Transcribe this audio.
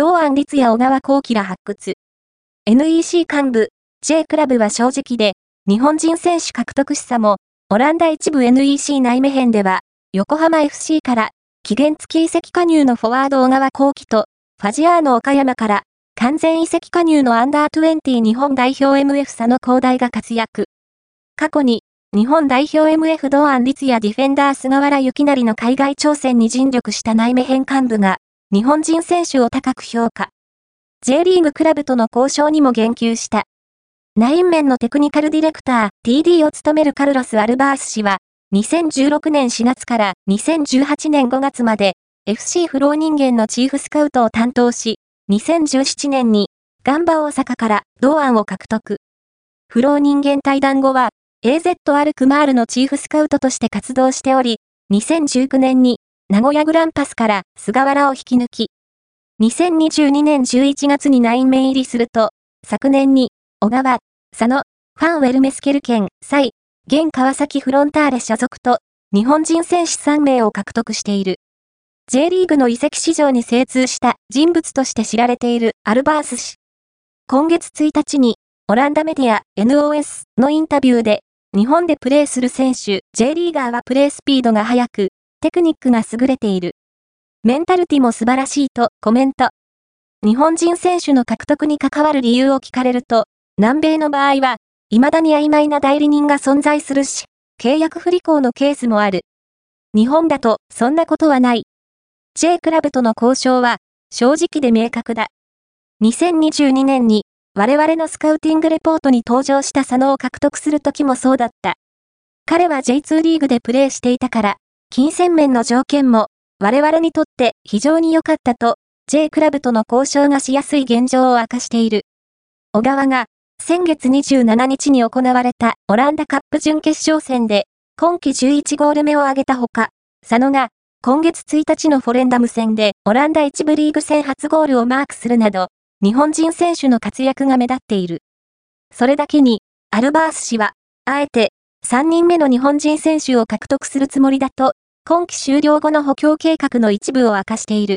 同案律や小川幸輝ら発掘。NEC 幹部、J クラブは正直で、日本人選手獲得しさも、オランダ一部 NEC 内目編では、横浜 FC から、期限付き移籍加入のフォワード小川幸輝と、ファジアーノ岡山から、完全移籍加入のアンダー20日本代表 MF 佐野光大が活躍。過去に、日本代表 MF 同安律やディフェンダー菅原幸成の海外挑戦に尽力した内目編幹部が、日本人選手を高く評価。J リーグクラブとの交渉にも言及した。ナイン面のテクニカルディレクター TD を務めるカルロス・アルバース氏は、2016年4月から2018年5月まで FC フロー人間のチーフスカウトを担当し、2017年に、ガンバ大阪から同案を獲得。不老人間対談後は、AZ アルクマールのチーフスカウトとして活動しており、2019年に、名古屋グランパスから菅原を引き抜き、2022年11月に内面入りすると、昨年に、小川、佐野、ファンウェルメスケル県、サイ、現川崎フロンターレ所属と、日本人選手3名を獲得している。J リーグの移籍市場に精通した人物として知られているアルバース氏。今月1日に、オランダメディア NOS のインタビューで、日本でプレーする選手、J リーガーはプレースピードが速く、テクニックが優れている。メンタルティも素晴らしいとコメント。日本人選手の獲得に関わる理由を聞かれると、南米の場合は、未だに曖昧な代理人が存在するし、契約不履行のケースもある。日本だと、そんなことはない。J クラブとの交渉は、正直で明確だ。2022年に、我々のスカウティングレポートに登場した佐野を獲得する時もそうだった。彼は J2 リーグでプレーしていたから、金銭面の条件も、我々にとって非常に良かったと、J クラブとの交渉がしやすい現状を明かしている。小川が、先月27日に行われたオランダカップ準決勝戦で、今季11ゴール目を挙げたほか、佐野が今月1日のフォレンダム戦でオランダ1部リーグ戦初ゴールをマークするなど、日本人選手の活躍が目立っている。それだけに、アルバース氏は、あえて、3人目の日本人選手を獲得するつもりだと、今季終了後の補強計画の一部を明かしている。